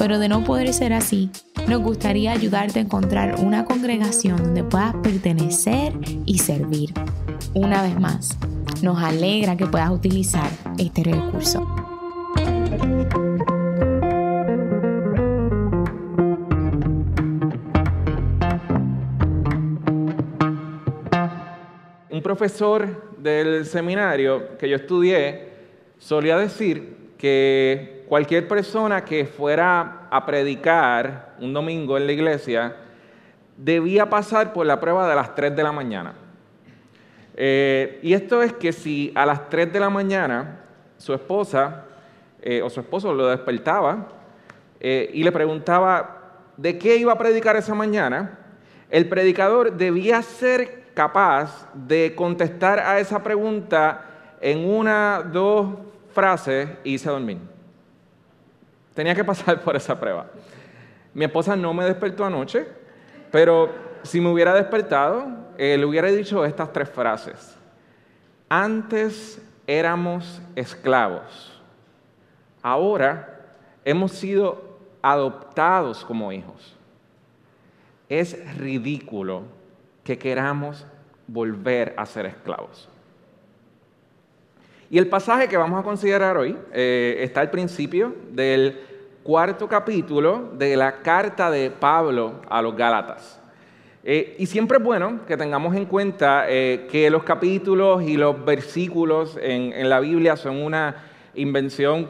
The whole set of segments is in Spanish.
pero de no poder ser así, nos gustaría ayudarte a encontrar una congregación donde puedas pertenecer y servir. Una vez más, nos alegra que puedas utilizar este recurso. Un profesor del seminario que yo estudié solía decir que cualquier persona que fuera a predicar un domingo en la iglesia debía pasar por la prueba de las 3 de la mañana. Eh, y esto es que si a las 3 de la mañana su esposa eh, o su esposo lo despertaba eh, y le preguntaba de qué iba a predicar esa mañana, el predicador debía ser capaz de contestar a esa pregunta en una, dos frases y se dormir. Tenía que pasar por esa prueba. Mi esposa no me despertó anoche, pero si me hubiera despertado, eh, le hubiera dicho estas tres frases. Antes éramos esclavos, ahora hemos sido adoptados como hijos. Es ridículo que queramos volver a ser esclavos. Y el pasaje que vamos a considerar hoy eh, está al principio del cuarto capítulo de la carta de Pablo a los Gálatas. Eh, y siempre es bueno que tengamos en cuenta eh, que los capítulos y los versículos en, en la Biblia son una invención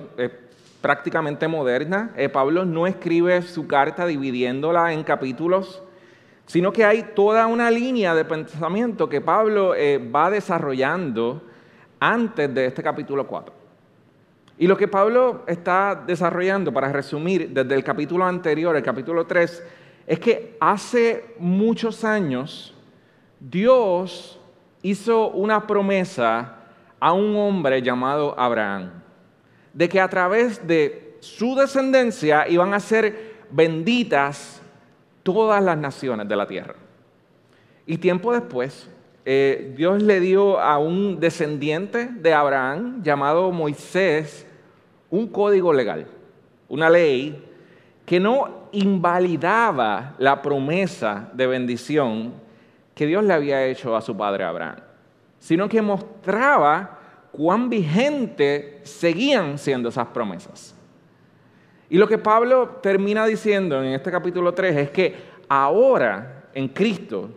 prácticamente moderna. Pablo no escribe su carta dividiéndola en capítulos, sino que hay toda una línea de pensamiento que Pablo va desarrollando antes de este capítulo 4. Y lo que Pablo está desarrollando, para resumir, desde el capítulo anterior, el capítulo 3, es que hace muchos años Dios hizo una promesa a un hombre llamado Abraham, de que a través de su descendencia iban a ser benditas todas las naciones de la tierra. Y tiempo después, eh, Dios le dio a un descendiente de Abraham llamado Moisés un código legal, una ley que no invalidaba la promesa de bendición que Dios le había hecho a su padre Abraham, sino que mostraba cuán vigente seguían siendo esas promesas. Y lo que Pablo termina diciendo en este capítulo 3 es que ahora en Cristo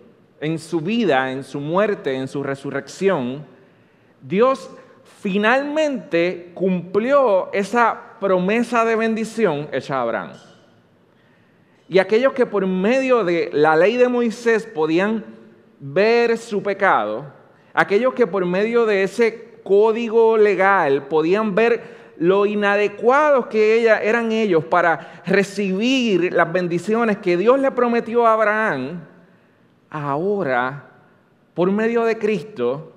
en su vida, en su muerte, en su resurrección, Dios finalmente cumplió esa promesa de bendición hecha a Abraham. Y aquellos que por medio de la ley de Moisés podían ver su pecado, aquellos que por medio de ese código legal podían ver lo inadecuados que eran ellos para recibir las bendiciones que Dios le prometió a Abraham, ahora, por medio de Cristo,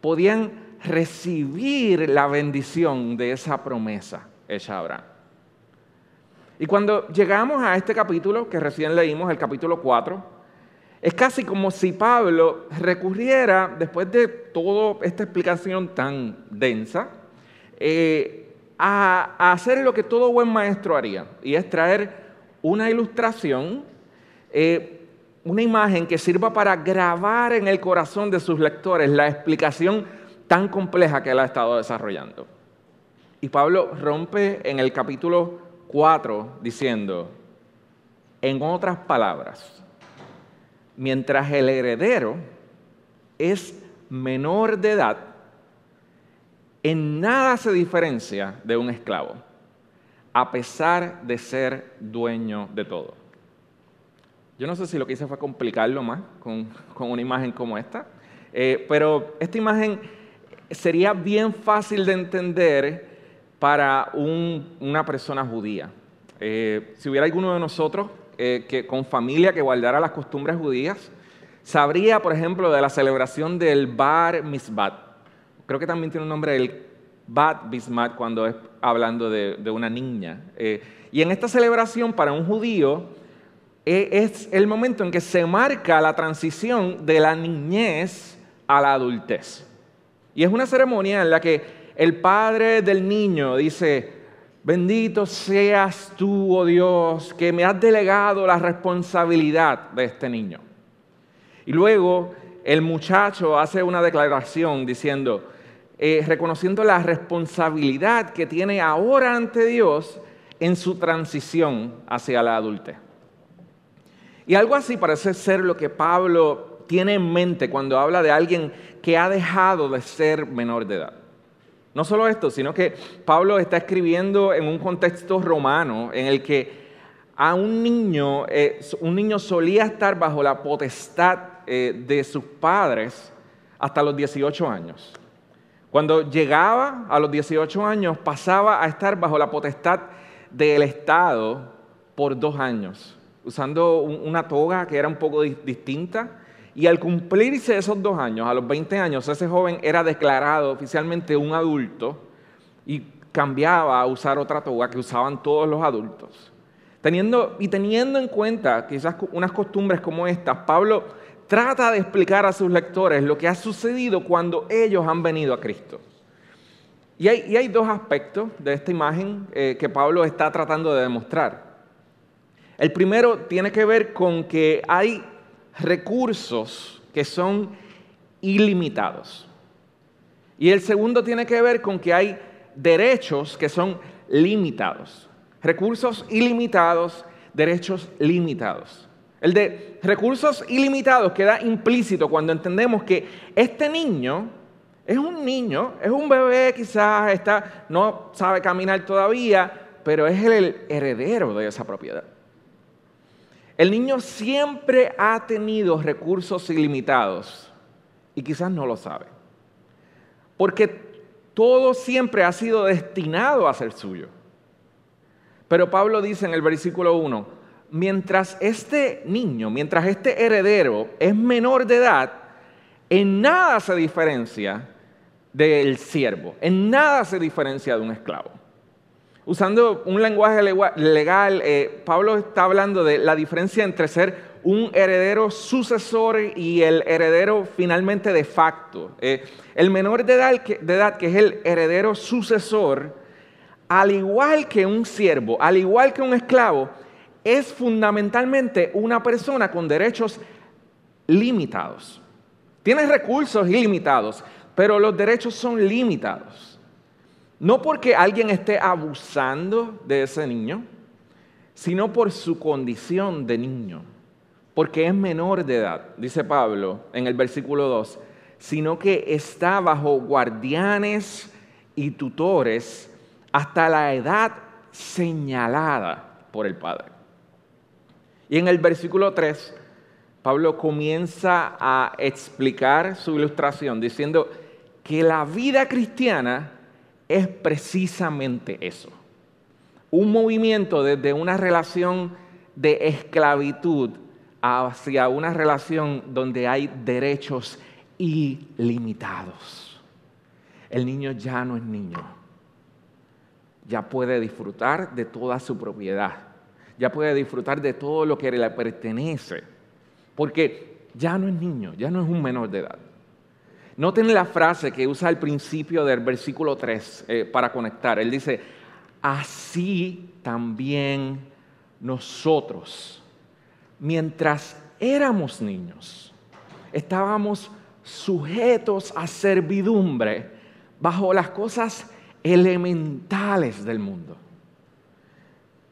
podían recibir la bendición de esa promesa hecha a. Y cuando llegamos a este capítulo que recién leímos, el capítulo 4, es casi como si Pablo recurriera, después de toda esta explicación tan densa, eh, a, hacer lo que todo buen maestro haría, y es traer una ilustración eh, una imagen que sirva para grabar en el corazón de sus lectores la explicación tan compleja que él ha estado desarrollando. Y Pablo rompe en el capítulo 4 diciendo, en otras palabras, mientras el heredero es menor de edad, en nada se diferencia de un esclavo, a pesar de ser dueño de todo. Yo no sé si lo que hice fue complicarlo más con, una imagen como esta, eh, pero esta imagen sería bien fácil de entender para una persona judía. Eh, si hubiera alguno de nosotros eh, que, con familia que guardara las costumbres judías, sabría, por ejemplo, de la celebración del Bar Mitzvat. Creo que también tiene un nombre el Bat Bismat cuando es hablando de, una niña. Eh, y en esta celebración para un judío es el momento en que se marca la transición de la niñez a la adultez. Y es una ceremonia en la que el padre del niño dice, bendito seas tú, oh Dios, que me has delegado la responsabilidad de este niño. Y luego el muchacho hace una declaración diciendo, eh, reconociendo la responsabilidad que tiene ahora ante Dios en su transición hacia la adultez. Y algo así parece ser lo que Pablo tiene en mente cuando habla de alguien que ha dejado de ser menor de edad. No solo esto, sino que Pablo está escribiendo en un contexto romano en el que a un niño, eh, un niño solía estar bajo la potestad eh, de sus padres hasta los 18 años. Cuando llegaba a los 18 años pasaba a estar bajo la potestad del Estado por dos años, usando una toga que era un poco distinta. Y al cumplirse esos dos años, a los 20 años, ese joven era declarado oficialmente un adulto y cambiaba a usar otra toga que usaban todos los adultos. Teniendo, y teniendo en cuenta quizás unas costumbres como estas, Pablo trata de explicar a sus lectores lo que ha sucedido cuando ellos han venido a Cristo. Y hay, dos aspectos de esta imagen eh, que Pablo está tratando de demostrar. El primero tiene que ver con que hay recursos que son ilimitados. Y el segundo tiene que ver con que hay derechos que son limitados. Recursos ilimitados, derechos limitados. El de recursos ilimitados queda implícito cuando entendemos que este niño es un niño, es un bebé quizás, está, no sabe caminar todavía, pero es el heredero de esa propiedad. El niño siempre ha tenido recursos ilimitados y quizás no lo sabe. Porque todo siempre ha sido destinado a ser suyo. Pero Pablo dice en el versículo 1, mientras este niño, mientras este heredero es menor de edad, en nada se diferencia del siervo. En nada se diferencia de un esclavo. Usando un lenguaje legal, eh, Pablo está hablando de la diferencia entre ser un heredero sucesor y el heredero finalmente de facto. Eh, el menor de edad, de edad, que es el heredero sucesor, al igual que un siervo, al igual que un esclavo, es fundamentalmente una persona con derechos limitados. Tiene recursos ilimitados, pero los derechos son limitados. No porque alguien esté abusando de ese niño, sino por su condición de niño, porque es menor de edad, dice Pablo en el versículo 2, sino que está bajo guardianes y tutores hasta la edad señalada por el Padre. Y en el versículo 3, Pablo comienza a explicar su ilustración diciendo, que la vida cristiana es precisamente eso. Un movimiento desde una relación de esclavitud hacia una relación donde hay derechos ilimitados. El niño ya no es niño. Ya puede disfrutar de toda su propiedad. Ya puede disfrutar de todo lo que le pertenece. Porque ya no es niño, ya no es un menor de edad. Noten la frase que usa al principio del versículo 3 eh, para conectar. Él dice, así también nosotros, mientras éramos niños, estábamos sujetos a servidumbre bajo las cosas elementales del mundo.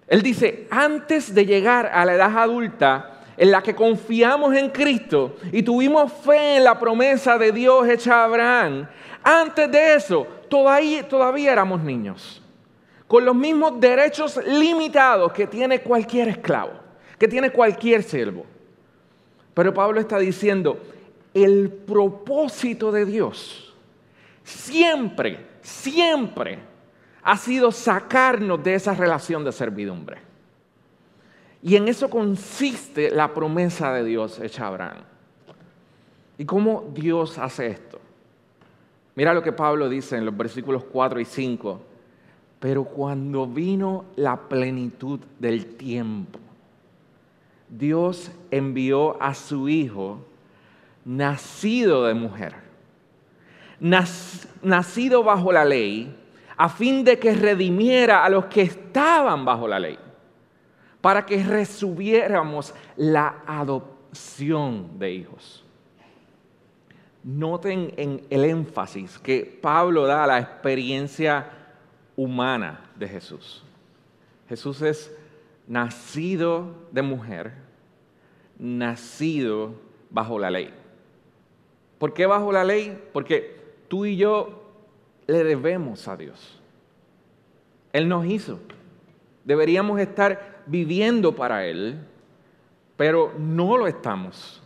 Él dice, antes de llegar a la edad adulta, en la que confiamos en Cristo y tuvimos fe en la promesa de Dios hecha a Abraham, antes de eso todavía, todavía éramos niños, con los mismos derechos limitados que tiene cualquier esclavo, que tiene cualquier siervo. Pero Pablo está diciendo, el propósito de Dios siempre, siempre ha sido sacarnos de esa relación de servidumbre. Y en eso consiste la promesa de Dios hecha a Abraham. ¿Y cómo Dios hace esto? Mira lo que Pablo dice en los versículos 4 y 5. Pero cuando vino la plenitud del tiempo, Dios envió a su Hijo, nacido de mujer, nacido bajo la ley, a fin de que redimiera a los que estaban bajo la ley, para que resubiéramos la adopción de hijos. Noten en el énfasis que Pablo da a la experiencia humana de Jesús. Jesús es nacido de mujer, nacido bajo la ley. ¿Por qué bajo la ley? Porque tú y yo le debemos a Dios. Él nos hizo. Deberíamos estar viviendo para Él, pero no lo estamos.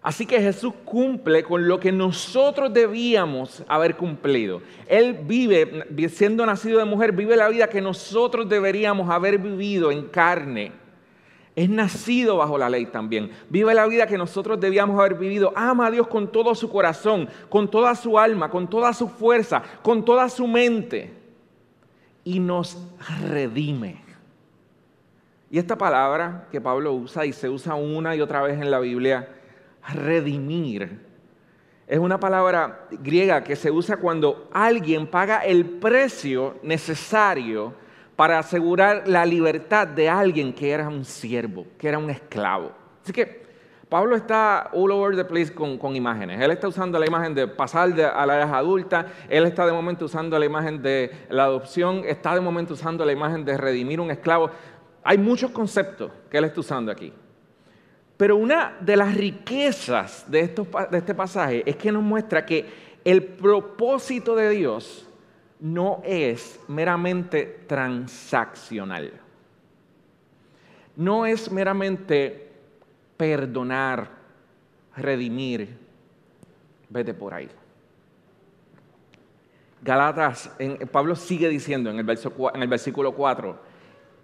Así que Jesús cumple con lo que nosotros debíamos haber cumplido. Él vive, siendo nacido de mujer, vive la vida que nosotros deberíamos haber vivido en carne. Es nacido bajo la ley también. Vive la vida que nosotros debíamos haber vivido. Ama a Dios con todo su corazón, con toda su alma, con toda su fuerza, con toda su mente. Y nos redime. Y esta palabra que Pablo usa y se usa una y otra vez en la Biblia, redimir. Es una palabra griega que se usa cuando alguien paga el precio necesario para asegurar la libertad de alguien que era un siervo, que era un esclavo. Así que Pablo está all over the place con, imágenes. Él está usando la imagen de pasar a la edad adulta, él está de momento usando la imagen de la adopción, está de momento usando la imagen de redimir un esclavo. Hay muchos conceptos que él está usando aquí. Pero una de las riquezas de, este pasaje es que nos muestra que el propósito de Dios no es meramente transaccional. No es meramente perdonar, redimir, vete por ahí. Galatas, Pablo sigue diciendo en el, en el versículo 4,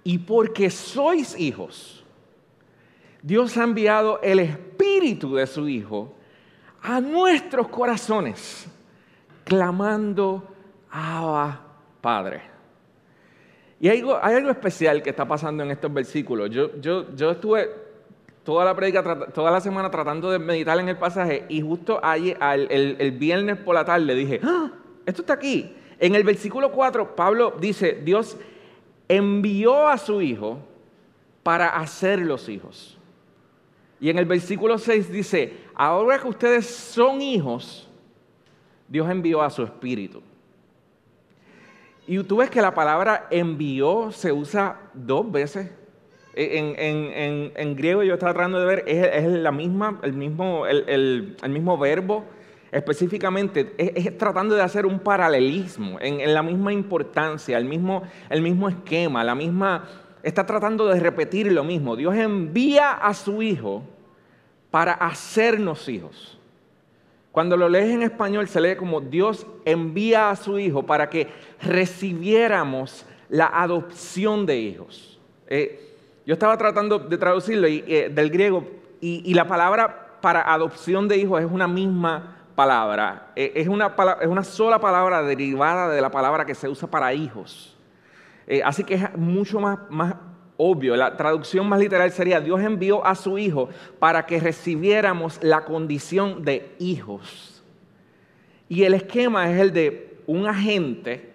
y porque sois hijos, Dios ha enviado el Espíritu de su Hijo a nuestros corazones, clamando, Abba, Padre. Y hay algo, especial que está pasando en estos versículos. Yo, estuve toda la predica, toda la semana tratando de meditar en el pasaje y justo ayer, el, viernes por la tarde dije, ¡Ah! esto está aquí. En el versículo 4, Pablo dice, Dios envió a su Hijo para hacer los hijos. Y en el versículo 6 dice, ahora que ustedes son hijos, Dios envió a su espíritu. Y tú ves que la palabra envió se usa dos veces. En, griego yo estaba tratando de ver, es, la misma, el, mismo, el, mismo verbo específicamente, es, tratando de hacer un paralelismo en, la misma importancia, el mismo, el mismo esquema, la misma, está tratando de repetir lo mismo. Dios envía a su Hijo para hacernos hijos. Cuando lo lees en español se lee como Dios envía a su Hijo para que recibiéramos la adopción de hijos. Eh, yo estaba tratando de traducirlo eh, del griego y, la palabra para adopción de hijos es una misma palabra. Eh, es, una, es, una, sola palabra derivada de la palabra que se usa para hijos. así que es mucho más, más obvio. La traducción más literal sería, Dios envió a su Hijo para que recibiéramos la condición de hijos. Y el esquema es el de un agente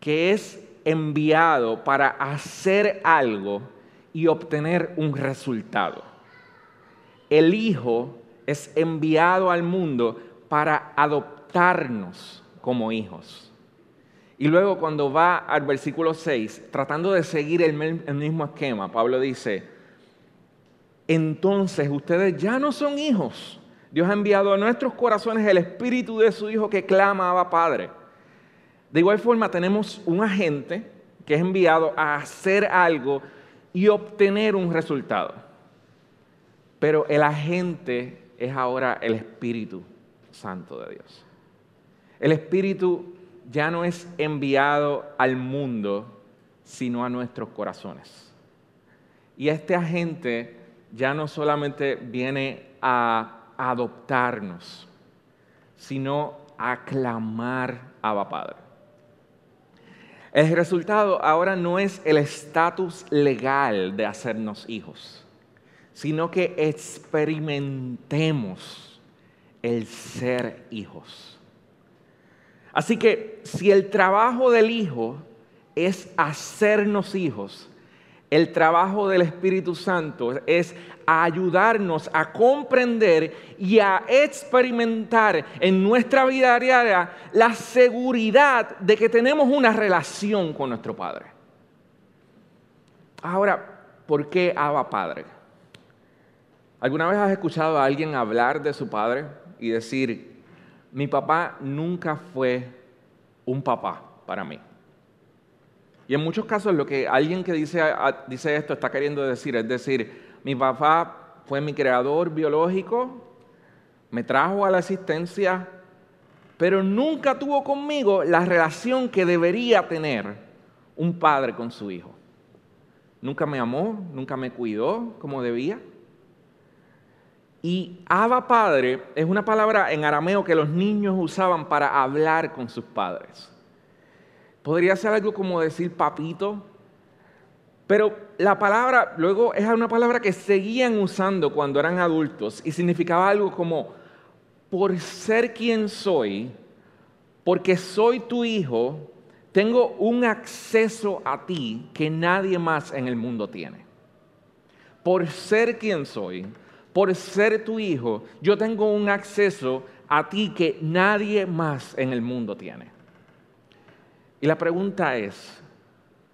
que es enviado para hacer algo y obtener un resultado. El Hijo es enviado al mundo para adoptarnos como hijos. Y luego cuando va al versículo 6, tratando de seguir el, mismo esquema, Pablo dice, entonces ustedes ya no son hijos. Dios ha enviado a nuestros corazones el espíritu de su Hijo que clama a Padre. De igual forma tenemos un agente que es enviado a hacer algo y obtener un resultado. Pero el agente es ahora el Espíritu Santo de Dios. El Espíritu ya no es enviado al mundo, sino a nuestros corazones. Y este agente ya no solamente viene a adoptarnos, sino a clamar a Padre. El resultado ahora no es el estatus legal de hacernos hijos, sino que experimentemos el ser hijos. Así que si el trabajo del hijo es hacernos hijos, el trabajo del Espíritu Santo es ayudarnos a comprender y a experimentar en nuestra vida diaria la seguridad de que tenemos una relación con nuestro Padre. Ahora, ¿por qué Abba Padre? ¿Alguna vez has escuchado a alguien hablar de su padre y decir, mi papá nunca fue un papá para mí? Y en muchos casos lo que alguien que dice, dice esto está queriendo decir es decir, mi papá fue mi creador biológico, me trajo a la existencia, pero nunca tuvo conmigo la relación que debería tener un padre con su hijo. Nunca me amó, nunca me cuidó como debía. Y Abba Padre es una palabra en arameo que los niños usaban para hablar con sus padres. Podría ser algo como decir papito, pero la palabra luego es una palabra que seguían usando cuando eran adultos y significaba algo como, por ser quien soy, porque soy tu hijo, tengo un acceso a ti que nadie más en el mundo tiene. Por ser quien soy, por ser tu hijo, yo tengo un acceso a ti que nadie más en el mundo tiene. Y la pregunta es,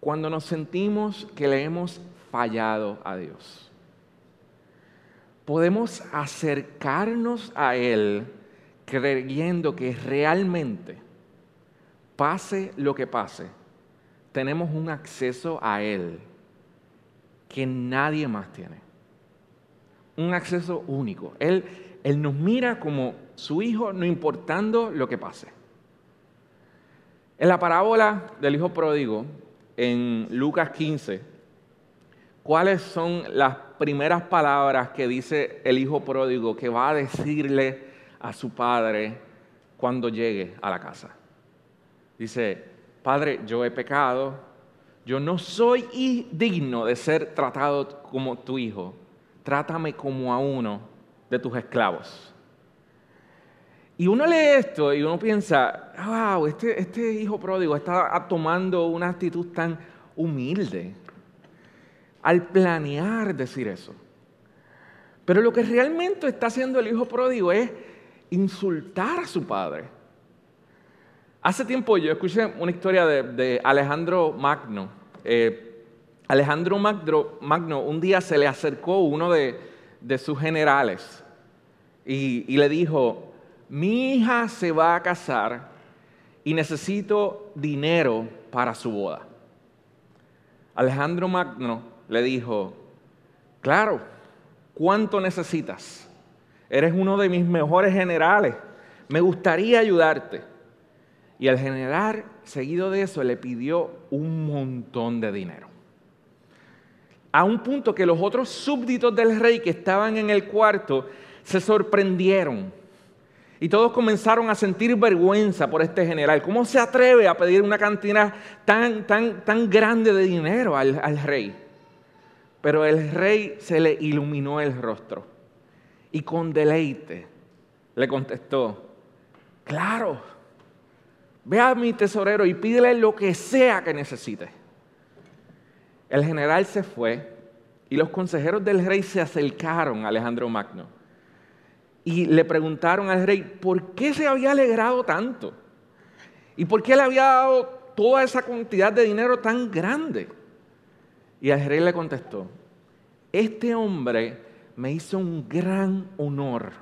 cuando nos sentimos que le hemos fallado a Dios, ¿podemos acercarnos a Él creyendo que realmente, pase lo que pase, tenemos un acceso a Él que nadie más tiene? Un acceso único. Él, él nos mira como su hijo, no importando lo que pase. En la parábola del hijo pródigo, en Lucas 15, ¿cuáles son las primeras palabras que dice el hijo pródigo que va a decirle a su padre cuando llegue a la casa? Dice, Padre, yo he pecado, yo no soy digno de ser tratado como tu hijo, trátame como a uno de tus esclavos. Y uno lee esto y uno piensa, wow, este, este hijo pródigo está tomando una actitud tan humilde al planear decir eso. Pero lo que realmente está haciendo el hijo pródigo es insultar a su padre. Hace tiempo yo escuché una historia de, Alejandro Magno. Eh, Alejandro Magno, un día se le acercó uno de, sus generales y le dijo, mi hija se va a casar y necesito dinero para su boda. Alejandro Magno le dijo, claro, ¿cuánto necesitas? Eres uno de mis mejores generales, me gustaría ayudarte. Y el general, seguido de eso, le pidió un montón de dinero. A un punto que los otros súbditos del rey que estaban en el cuarto se sorprendieron y todos comenzaron a sentir vergüenza por este general. ¿Cómo se atreve a pedir una cantidad tan, tan, tan grande de dinero al, al rey? Pero el rey se le iluminó el rostro y con deleite le contestó, claro, ve a mi tesorero y pídele lo que sea que necesite. El general se fue y los consejeros del rey se acercaron a Alejandro Magno y le preguntaron al rey por qué se había alegrado tanto y por qué le había dado toda esa cantidad de dinero tan grande. Y el rey le contestó, este hombre me hizo un gran honor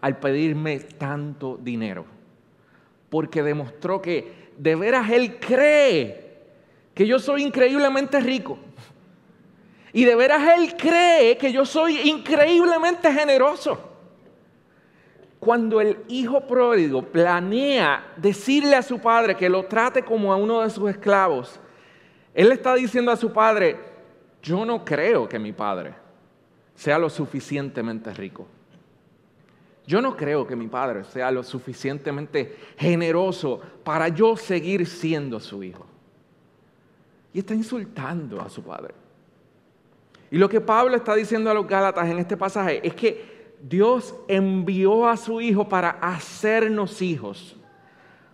al pedirme tanto dinero, porque demostró que de veras él cree que yo soy increíblemente rico. Y de veras él cree que yo soy increíblemente generoso cuando el hijo pródigo planea decirle a su padre que lo trate como a uno de sus esclavos, él está diciendo a su padre, yo no creo que mi padre sea lo suficientemente rico. Yo no creo que mi padre sea lo suficientemente generoso para yo seguir siendo su hijo. Y está insultando a su padre. Y lo que Pablo está diciendo a los Gálatas en este pasaje es que Dios envió a su hijo para hacernos hijos.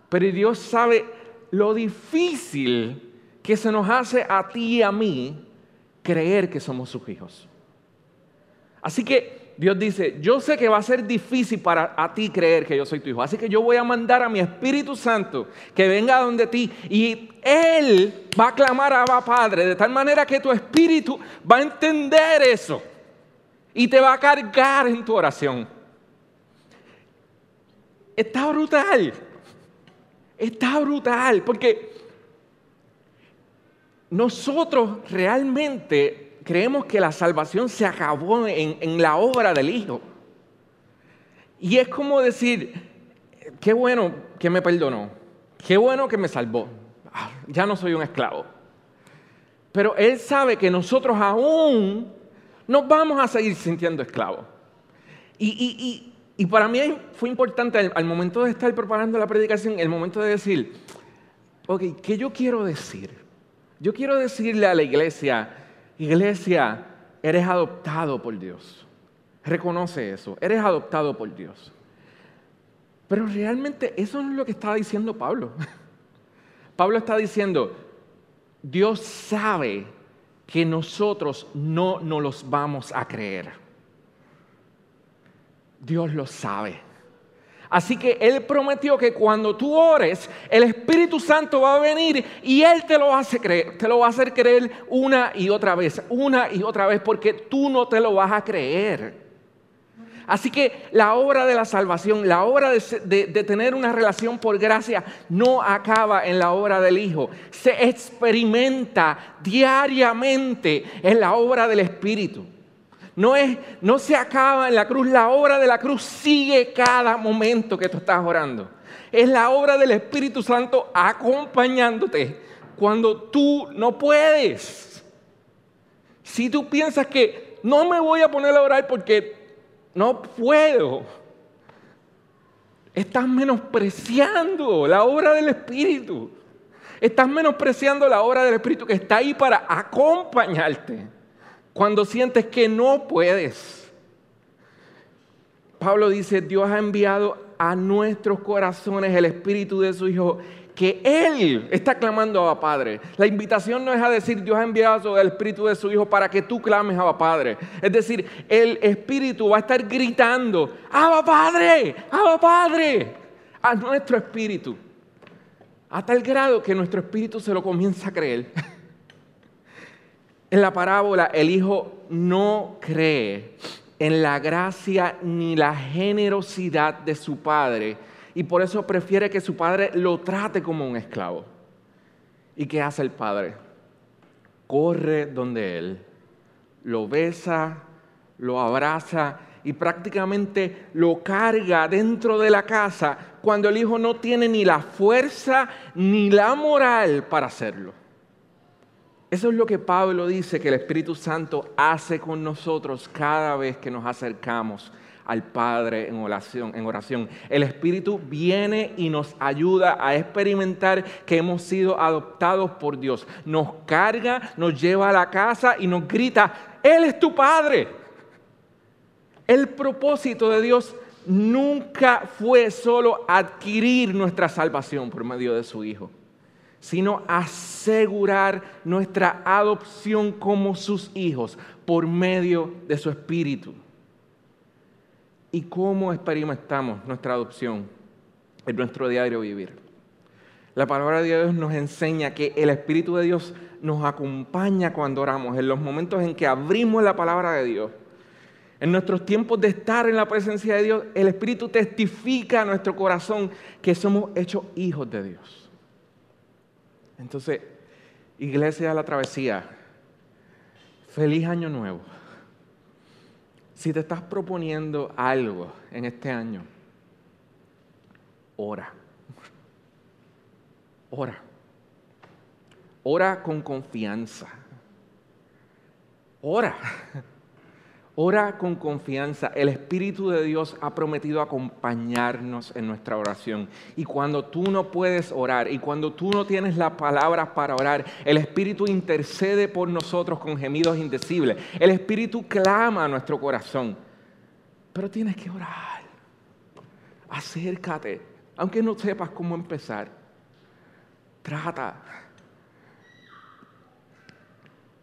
Pero Dios sabe lo difícil que se nos hace a ti y a mí creer que somos sus hijos. Así que Dios dice, yo sé que va a ser difícil para a ti creer que yo soy tu hijo. Así que yo voy a mandar a mi Espíritu Santo que venga donde ti y Él va a clamar a Padre de tal manera que tu Espíritu va a entender eso y te va a cargar en tu oración. Está brutal. Está brutal porque nosotros realmente creemos que la salvación se acabó en, la obra del Hijo. Y es como decir, qué bueno que me perdonó, qué bueno que me salvó, ah, ya no soy un esclavo. Pero Él sabe que nosotros aún nos vamos a seguir sintiendo esclavos. Y, para mí fue importante al, al, momento de estar preparando la predicación, el momento de decir, ok, ¿qué yo quiero decir? Yo quiero decirle a la iglesia, iglesia, eres adoptado por Dios. Reconoce eso, eres adoptado por Dios. Pero realmente eso no es lo que estaba diciendo Pablo. Pablo está diciendo, Dios sabe que nosotros no nos los vamos a creer. Dios lo sabe. Así que Él prometió que cuando tú ores, el Espíritu Santo va a venir y Él te lo hace creer, te lo va a hacer creer una y otra vez, una y otra vez, porque tú no te lo vas a creer. Así que la obra de la salvación, la obra de, de, tener una relación por gracia, no acaba en la obra del Hijo. Se experimenta diariamente en la obra del Espíritu. No, es, no se acaba en la cruz, la obra de la cruz sigue cada momento que tú estás orando. Es la obra del Espíritu Santo acompañándote cuando tú no puedes. Si tú piensas que no me voy a poner a orar porque no puedo, estás menospreciando la obra del Espíritu. Estás menospreciando la obra del Espíritu que está ahí para acompañarte cuando sientes que no puedes. Pablo dice, Dios ha enviado a nuestros corazones el Espíritu de su Hijo, que Él está clamando a Padre. La invitación no es a decir, Dios ha enviado el Espíritu de su Hijo para que tú clames a Padre. Es decir, el Espíritu va a estar gritando, Abba Padre, Abba Padre, a nuestro Espíritu. A tal grado que nuestro Espíritu se lo comienza a creer. En la parábola, el hijo no cree en la gracia ni la generosidad de su padre y por eso prefiere que su padre lo trate como un esclavo. ¿Y qué hace el padre? Corre donde él, lo besa, lo abraza y prácticamente lo carga dentro de la casa cuando el hijo no tiene ni la fuerza ni la moral para hacerlo. Eso es lo que Pablo dice que el Espíritu Santo hace con nosotros cada vez que nos acercamos al Padre en oración. El Espíritu viene y nos ayuda a experimentar que hemos sido adoptados por Dios. Nos carga, nos lleva a la casa y nos grita, Él es tu Padre. El propósito de Dios nunca fue solo adquirir nuestra salvación por medio de su Hijo sino asegurar nuestra adopción como sus hijos por medio de su Espíritu. ¿Y cómo experimentamos nuestra adopción en nuestro diario vivir? La palabra de Dios nos enseña que el Espíritu de Dios nos acompaña cuando oramos, en los momentos en que abrimos la palabra de Dios. En nuestros tiempos de estar en la presencia de Dios, el Espíritu testifica a nuestro corazón que somos hechos hijos de Dios. Entonces, Iglesia de la Travesía, feliz año nuevo. Si te estás proponiendo algo en este año, ora. Ora. Ora con confianza. Ora. Ora con confianza. El Espíritu de Dios ha prometido acompañarnos en nuestra oración. Y cuando tú no puedes orar y cuando tú no tienes las palabras para orar, el Espíritu intercede por nosotros con gemidos indecibles. El Espíritu clama a nuestro corazón. Pero tienes que orar. Acércate. Aunque no sepas cómo empezar. Trata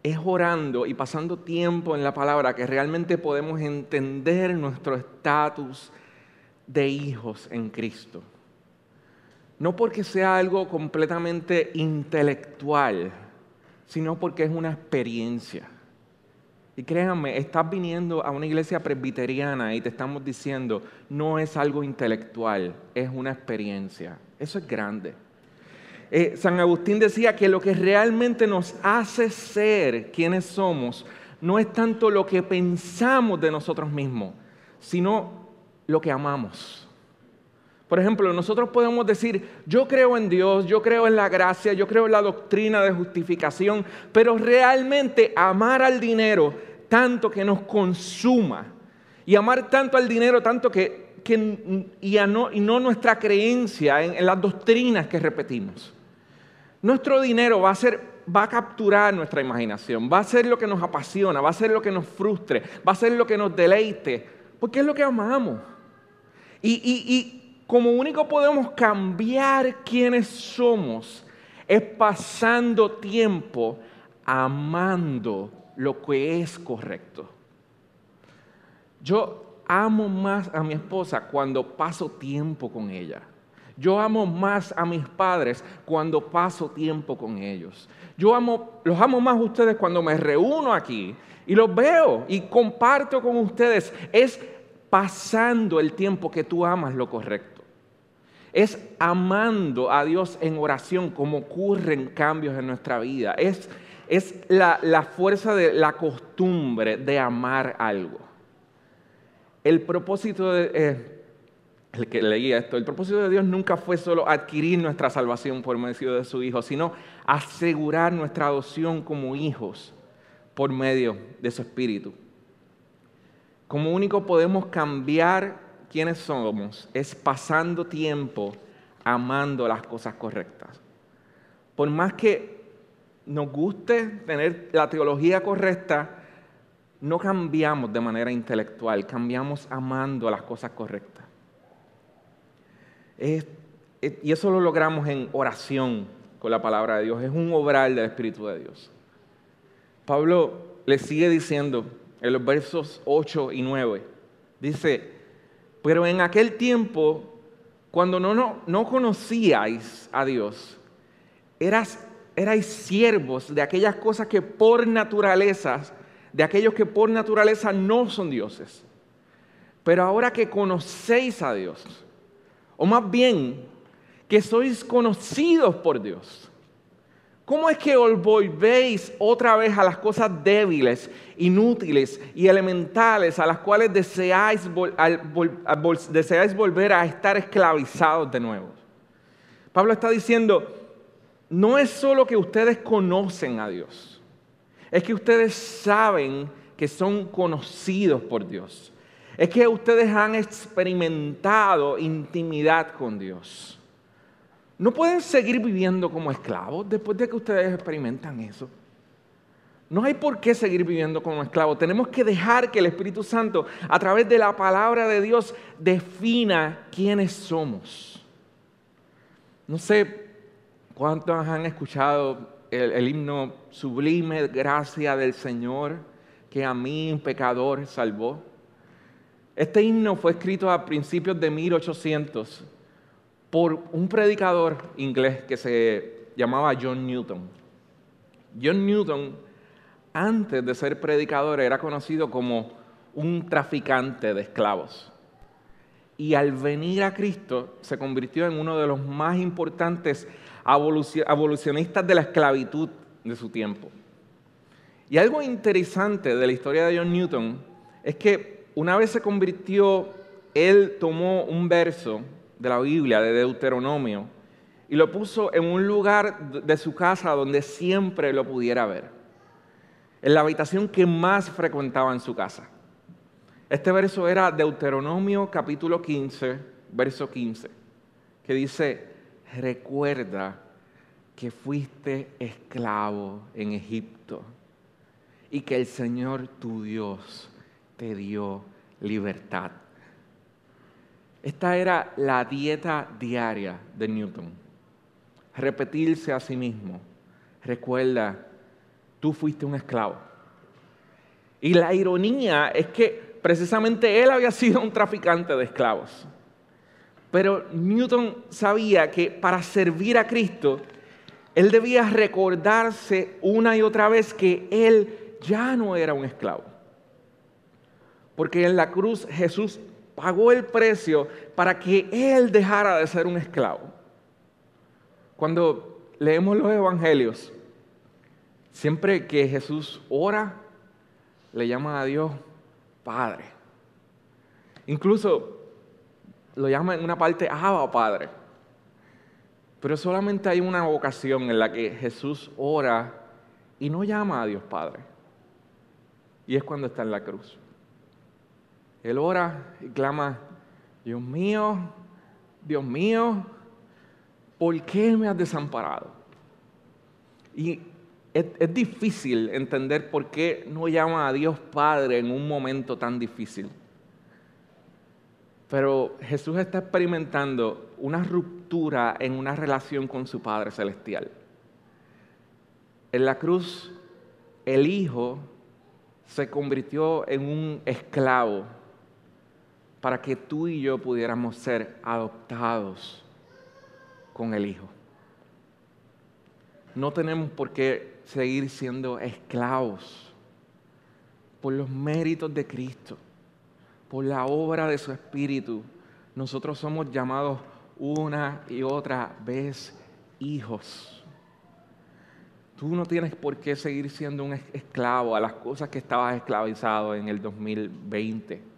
es orando y pasando tiempo en la palabra que realmente podemos entender nuestro estatus de hijos en Cristo. No porque sea algo completamente intelectual, sino porque es una experiencia. Y créanme, estás viniendo a una iglesia presbiteriana y te estamos diciendo, no es algo intelectual, es una experiencia. Eso es grande. Eh, San Agustín decía que lo que realmente nos hace ser quienes somos no es tanto lo que pensamos de nosotros mismos, sino lo que amamos. Por ejemplo, nosotros podemos decir, yo creo en Dios, yo creo en la gracia, yo creo en la doctrina de justificación, pero realmente amar al dinero tanto que nos consuma y amar tanto al dinero tanto que, y, no, y, no, nuestra creencia en las doctrinas que repetimos. Nuestro dinero va a ser va a capturar nuestra imaginación, va a ser lo que nos apasiona, va a ser lo que nos frustre, va a ser lo que nos deleite, porque es lo que amamos. Y, y como único podemos cambiar quienes somos es pasando tiempo amando lo que es correcto. Yo amo más a mi esposa cuando paso tiempo con ella. Yo amo más a mis padres cuando paso tiempo con ellos. Yo amo, los amo más a ustedes cuando me reúno aquí y los veo y comparto con ustedes. Es pasando el tiempo que tú amas lo correcto. Es amando a Dios en oración como ocurren cambios en nuestra vida. Es, es la, fuerza de la costumbre de amar algo. El propósito de... Eh, el que leía esto, el propósito de Dios nunca fue solo adquirir nuestra salvación por medio de su Hijo, sino asegurar nuestra adopción como hijos por medio de su Espíritu. Como único podemos cambiar quienes somos es pasando tiempo amando las cosas correctas. Por más que nos guste tener la teología correcta, no cambiamos de manera intelectual, cambiamos amando las cosas correctas y eso lo logramos en oración con la palabra de Dios. Es un obrar del Espíritu de Dios. Pablo le sigue diciendo en los versos 8 y 9, dice, pero en aquel tiempo, cuando no, no, no conocíais a Dios, eras, erais siervos de aquellas cosas que por naturaleza, de aquellos que por naturaleza no son dioses. Pero ahora que conocéis a Dios, o más bien, que sois conocidos por Dios. ¿Cómo es que os volvéis otra vez a las cosas débiles, inútiles y elementales a las cuales deseáis, deseáis volver a estar esclavizados de nuevo? Pablo está diciendo, no es solo que ustedes conocen a Dios, es que ustedes saben que son conocidos por Dios es que ustedes han experimentado intimidad con Dios. No pueden seguir viviendo como esclavos después de que ustedes experimentan eso. No hay por qué seguir viviendo como esclavos. Tenemos que dejar que el Espíritu Santo, a través de la palabra de Dios, defina quiénes somos. No sé cuántos han escuchado el, himno sublime, gracia del Señor, que a mí, un pecador, salvó. Este himno fue escrito a principios de 1800 por un predicador inglés que se llamaba John Newton. John Newton, antes de ser predicador, era conocido como un traficante de esclavos. Y al venir a Cristo se convirtió en uno de los más importantes abolicionistas de la esclavitud de su tiempo. Y algo interesante de la historia de John Newton es que una vez se convirtió, él tomó un verso de la Biblia, de Deuteronomio, y lo puso en un lugar de su casa donde siempre lo pudiera ver, en la habitación que más frecuentaba en su casa. Este verso era Deuteronomio capítulo 15, verso 15, que dice, recuerda que fuiste esclavo en Egipto y que el Señor tu Dios te dio libertad. Esta era la dieta diaria de Newton. Repetirse a sí mismo. Recuerda, tú fuiste un esclavo. Y la ironía es que precisamente él había sido un traficante de esclavos. Pero Newton sabía que para servir a Cristo, él debía recordarse una y otra vez que él ya no era un esclavo. Porque en la cruz Jesús pagó el precio para que él dejara de ser un esclavo. Cuando leemos los evangelios, siempre que Jesús ora, le llama a Dios Padre. Incluso lo llama en una parte Abba Padre. Pero solamente hay una ocasión en la que Jesús ora y no llama a Dios Padre. Y es cuando está en la cruz. Él ora y clama, Dios mío, Dios mío, ¿por qué me has desamparado? Y es, difícil entender por qué no llama a Dios Padre en un momento tan difícil. Pero Jesús está experimentando una ruptura en una relación con su Padre Celestial. En la cruz, el Hijo se convirtió en un esclavo para que tú y yo pudiéramos ser adoptados con el Hijo. No tenemos por qué seguir siendo esclavos por los méritos de Cristo, por la obra de su Espíritu. Nosotros somos llamados una y otra vez hijos. Tú no tienes por qué seguir siendo un esclavo a las cosas que estabas esclavizado en el 2020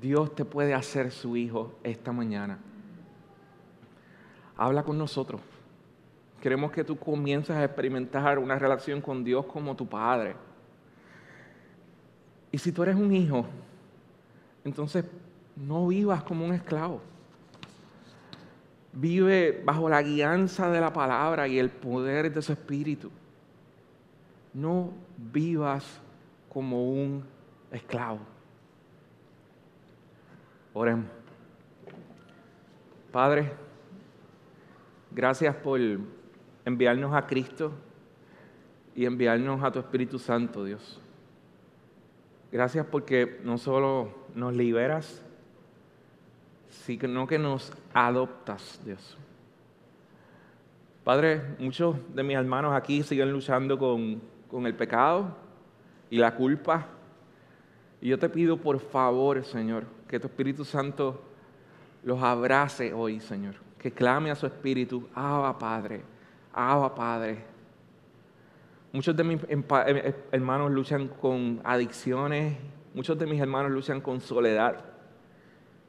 Dios te puede hacer su hijo esta mañana. Habla con nosotros. Queremos que tú comiences a experimentar una relación con Dios como tu Padre. Y si tú eres un hijo, entonces no vivas como un esclavo. Vive bajo la guianza de la palabra y el poder de su espíritu. No vivas como un esclavo. Oremos. Padre, gracias por enviarnos a Cristo y enviarnos a tu Espíritu Santo, Dios. Gracias porque no solo nos liberas, sino que nos adoptas, Dios. Padre, muchos de mis hermanos aquí siguen luchando con, con el pecado y la culpa. Y yo te pido por favor, Señor, que tu Espíritu Santo los abrace hoy, Señor. Que clame a su Espíritu, Abba Padre, Abba Padre. Muchos de mis eh, eh, hermanos luchan con adicciones, muchos de mis hermanos luchan con soledad.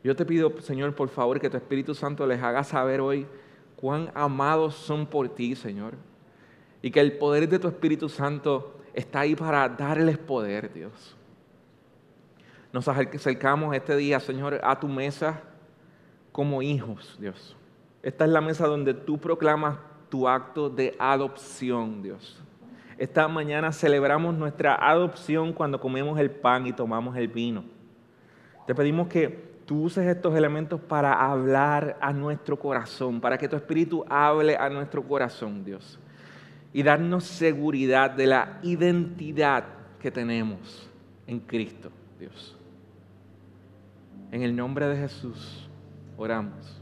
Yo te pido, Señor, por favor, que tu Espíritu Santo les haga saber hoy cuán amados son por ti, Señor. Y que el poder de tu Espíritu Santo está ahí para darles poder, Dios. Nos acercamos este día, Señor, a tu mesa como hijos, Dios. Esta es la mesa donde tú proclamas tu acto de adopción, Dios. Esta mañana celebramos nuestra adopción cuando comemos el pan y tomamos el vino. Te pedimos que tú uses estos elementos para hablar a nuestro corazón, para que tu Espíritu hable a nuestro corazón, Dios. Y darnos seguridad de la identidad que tenemos en Cristo, Dios. En el nombre de Jesús oramos.